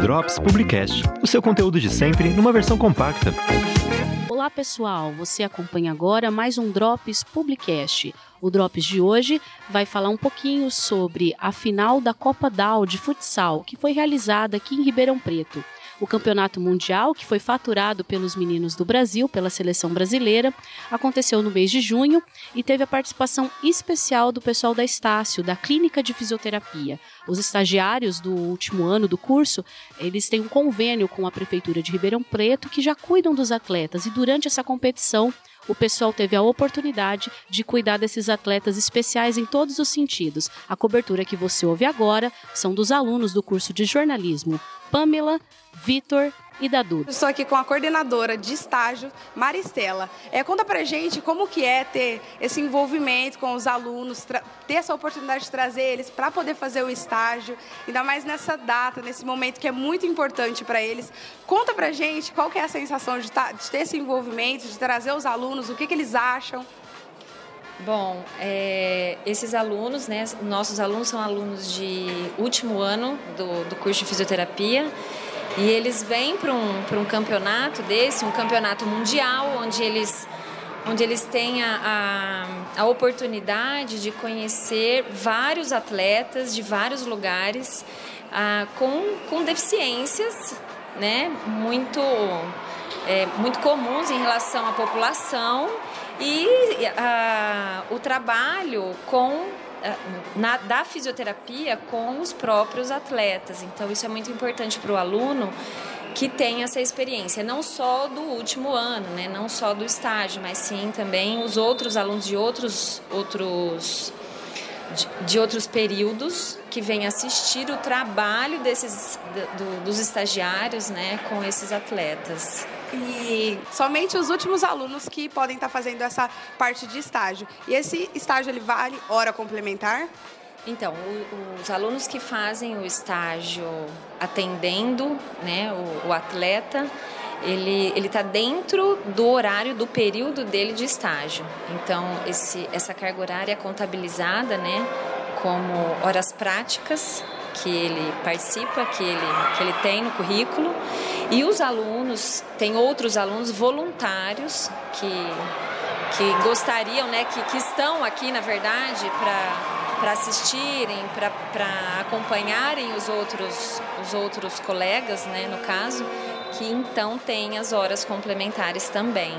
Drops Publicast, o seu conteúdo de sempre numa versão compacta. Olá pessoal, você acompanha agora mais um Drops Publicast. O Drops de hoje vai falar um pouquinho sobre a final da Copa DAO de futsal, que foi realizada aqui em Ribeirão Preto o campeonato mundial, que foi faturado pelos meninos do Brasil, pela seleção brasileira, aconteceu no mês de junho e teve a participação especial do pessoal da Estácio, da Clínica de Fisioterapia. Os estagiários do último ano do curso, eles têm um convênio com a Prefeitura de Ribeirão Preto que já cuidam dos atletas e durante essa competição o pessoal teve a oportunidade de cuidar desses atletas especiais em todos os sentidos. A cobertura que você ouve agora são dos alunos do curso de jornalismo Pamela, Vitor e da Duda. Estou aqui com a coordenadora de estágio, Maristela. É, conta pra gente como que é ter esse envolvimento com os alunos, ter essa oportunidade de trazer eles para poder fazer o estágio, ainda mais nessa data, nesse momento que é muito importante para eles. Conta pra gente qual que é a sensação de, tá, de ter esse envolvimento, de trazer os alunos, o que, que eles acham. Bom, é, esses alunos, né, nossos alunos são alunos de último ano do, do curso de fisioterapia e eles vêm para um, um campeonato desse, um campeonato mundial, onde eles, onde eles têm a, a, a oportunidade de conhecer vários atletas de vários lugares ah, com, com deficiências né, muito, é, muito comuns em relação à população e a, o trabalho com na, da fisioterapia com os próprios atletas. Então, isso é muito importante para o aluno que tem essa experiência, não só do último ano, né? não só do estágio, mas sim também os outros alunos de outros, outros, de, de outros períodos que vêm assistir o trabalho desses, do, dos estagiários né? com esses atletas. E somente os últimos alunos que podem estar fazendo essa parte de estágio. E esse estágio ele vale hora complementar? Então, os alunos que fazem o estágio atendendo né, o, o atleta, ele está dentro do horário do período dele de estágio. Então, esse, essa carga horária é contabilizada né, como horas práticas que ele participa, que ele, que ele tem no currículo. E os alunos, tem outros alunos voluntários que, que gostariam, né, que, que estão aqui, na verdade, para assistirem, para acompanharem os outros, os outros colegas, né, no caso, que então têm as horas complementares também.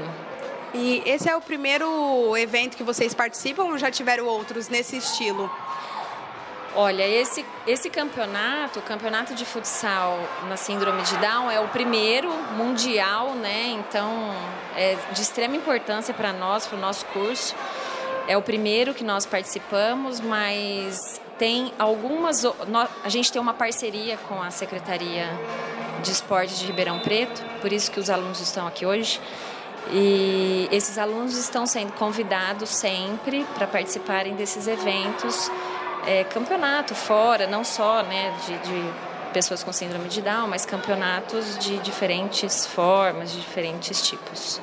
E esse é o primeiro evento que vocês participam ou já tiveram outros nesse estilo? Olha, esse, esse campeonato, o campeonato de futsal na síndrome de Down, é o primeiro mundial, né? Então, é de extrema importância para nós, para o nosso curso. É o primeiro que nós participamos, mas tem algumas. A gente tem uma parceria com a Secretaria de Esporte de Ribeirão Preto, por isso que os alunos estão aqui hoje. E esses alunos estão sendo convidados sempre para participarem desses eventos é, campeonato fora, não só né, de, de pessoas com síndrome de Down, mas campeonatos de diferentes formas, de diferentes tipos.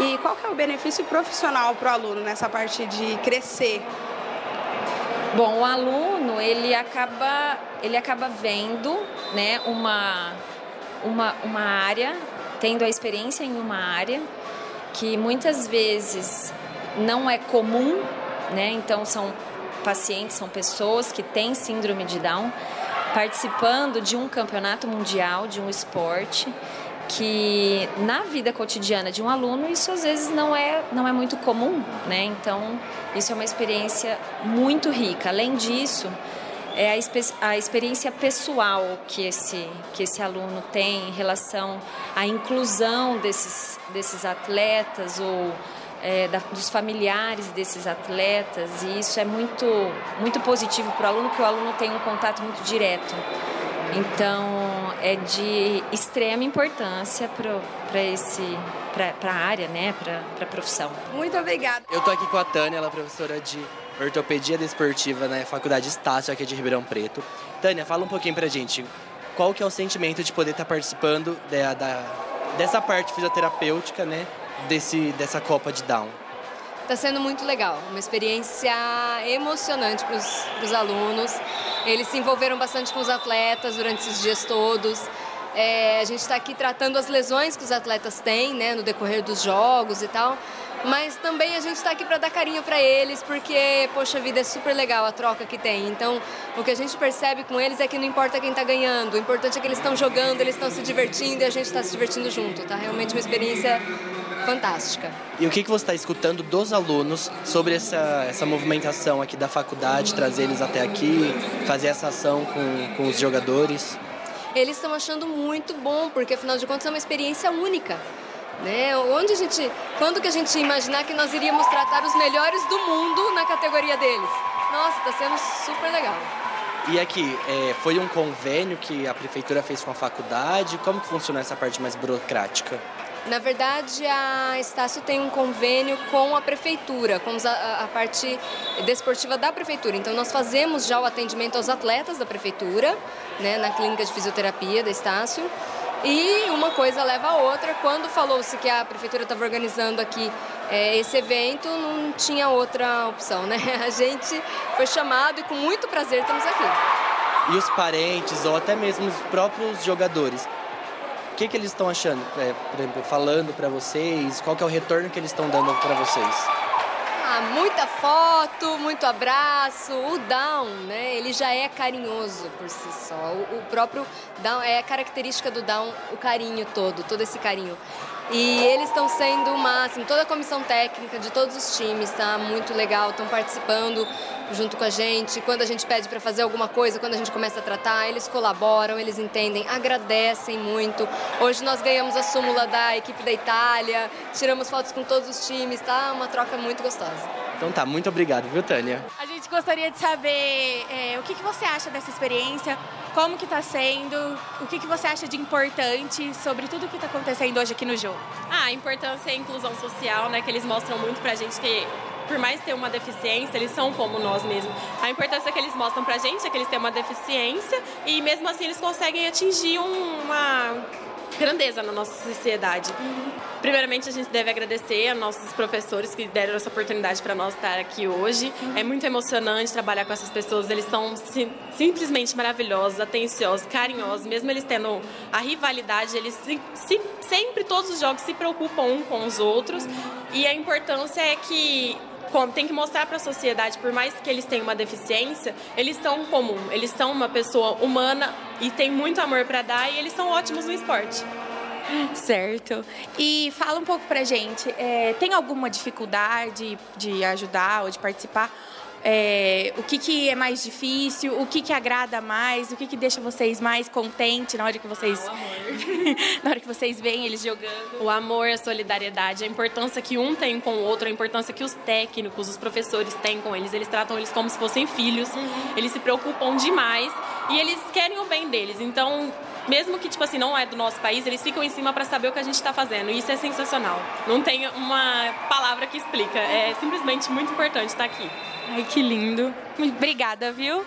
E qual que é o benefício profissional para o aluno nessa parte de crescer? Bom, o aluno ele acaba ele acaba vendo, né, uma uma, uma área, tendo a experiência em uma área que muitas vezes não é comum, né? Então são pacientes, são pessoas que têm síndrome de Down participando de um campeonato mundial, de um esporte que na vida cotidiana de um aluno isso às vezes não é não é muito comum, né? Então isso é uma experiência muito rica. Além disso, é a, a experiência pessoal que esse que esse aluno tem em relação à inclusão desses desses atletas ou é, da, dos familiares desses atletas e isso é muito, muito positivo para o aluno, porque o aluno tem um contato muito direto. Então é de extrema importância para esse para a área, né, para a profissão. Muito obrigada. Eu tô aqui com a Tânia, ela é professora de ortopedia desportiva na Faculdade Estácio aqui de Ribeirão Preto. Tânia, fala um pouquinho pra gente. Qual que é o sentimento de poder estar participando da, da dessa parte fisioterapêutica, né, desse, dessa Copa de Down? Está sendo muito legal, uma experiência emocionante para os alunos. Eles se envolveram bastante com os atletas durante esses dias todos. É, a gente está aqui tratando as lesões que os atletas têm né, no decorrer dos jogos e tal. Mas também a gente está aqui para dar carinho para eles, porque, poxa vida, é super legal a troca que tem. Então, o que a gente percebe com eles é que não importa quem está ganhando, o importante é que eles estão jogando, eles estão se divertindo e a gente está se divertindo junto. Tá realmente uma experiência fantástica. E o que, que você está escutando dos alunos sobre essa, essa movimentação aqui da faculdade, trazer eles até aqui, fazer essa ação com, com os jogadores? Eles estão achando muito bom, porque afinal de contas é uma experiência única. Né? Onde a gente, quando que a gente imaginar que nós iríamos tratar os melhores do mundo na categoria deles? Nossa, está sendo super legal. E aqui, é, foi um convênio que a prefeitura fez com a faculdade? Como que funciona essa parte mais burocrática? Na verdade, a Estácio tem um convênio com a prefeitura, com a, parte desportiva da prefeitura. Então, nós fazemos já o atendimento aos atletas da prefeitura, né, na clínica de fisioterapia da Estácio. E uma coisa leva a outra. Quando falou-se que a prefeitura estava organizando aqui é, esse evento, não tinha outra opção, né? A gente foi chamado e com muito prazer estamos aqui. E os parentes ou até mesmo os próprios jogadores, o que, que eles estão achando, é, por exemplo, falando para vocês? Qual que é o retorno que eles estão dando para vocês? Ah, muita foto, muito abraço. O Down, né? Ele já é carinhoso por si só. O, próprio Down é a característica do Down, o carinho todo, todo esse carinho. E eles estão sendo o máximo, toda a comissão técnica de todos os times está muito legal, estão participando junto com a gente. Quando a gente pede para fazer alguma coisa, quando a gente começa a tratar, eles colaboram, eles entendem, agradecem muito. Hoje nós ganhamos a súmula da equipe da Itália, tiramos fotos com todos os times, tá? Uma troca muito gostosa. Então tá, muito obrigado, viu, Tânia? A gente gostaria de saber é, o que, que você acha dessa experiência, como que está sendo, o que, que você acha de importante sobre tudo que está acontecendo hoje aqui no jogo. Ah, a importância é a inclusão social, né? Que eles mostram muito pra gente que por mais ter uma deficiência, eles são como nós mesmos. A importância que eles mostram pra gente é que eles têm uma deficiência e mesmo assim eles conseguem atingir uma grandeza na nossa sociedade. Primeiramente, a gente deve agradecer a nossos professores que deram essa oportunidade para nós estar aqui hoje. É muito emocionante trabalhar com essas pessoas. Eles são sim, simplesmente maravilhosos, atenciosos, carinhosos. Mesmo eles tendo a rivalidade, eles se, se, sempre, todos os jogos, se preocupam um com os outros. E a importância é que tem que mostrar para a sociedade, por mais que eles tenham uma deficiência, eles são comum, eles são uma pessoa humana e tem muito amor para dar e eles são ótimos no esporte. Certo. E fala um pouco pra gente, é, tem alguma dificuldade de ajudar ou de participar? É, o que, que é mais difícil, o que, que agrada mais, o que, que deixa vocês mais contentes na hora que vocês. na hora que vocês veem eles jogando. O amor, a solidariedade, a importância que um tem com o outro, a importância que os técnicos, os professores têm com eles. Eles tratam eles como se fossem filhos, uhum. eles se preocupam demais e eles querem o bem deles. Então, mesmo que, tipo assim, não é do nosso país, eles ficam em cima para saber o que a gente está fazendo. E isso é sensacional. Não tem uma palavra que explica. É simplesmente muito importante estar aqui. Ai, que lindo. Obrigada, viu?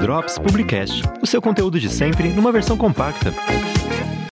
Drops Publicast, o seu conteúdo de sempre numa versão compacta.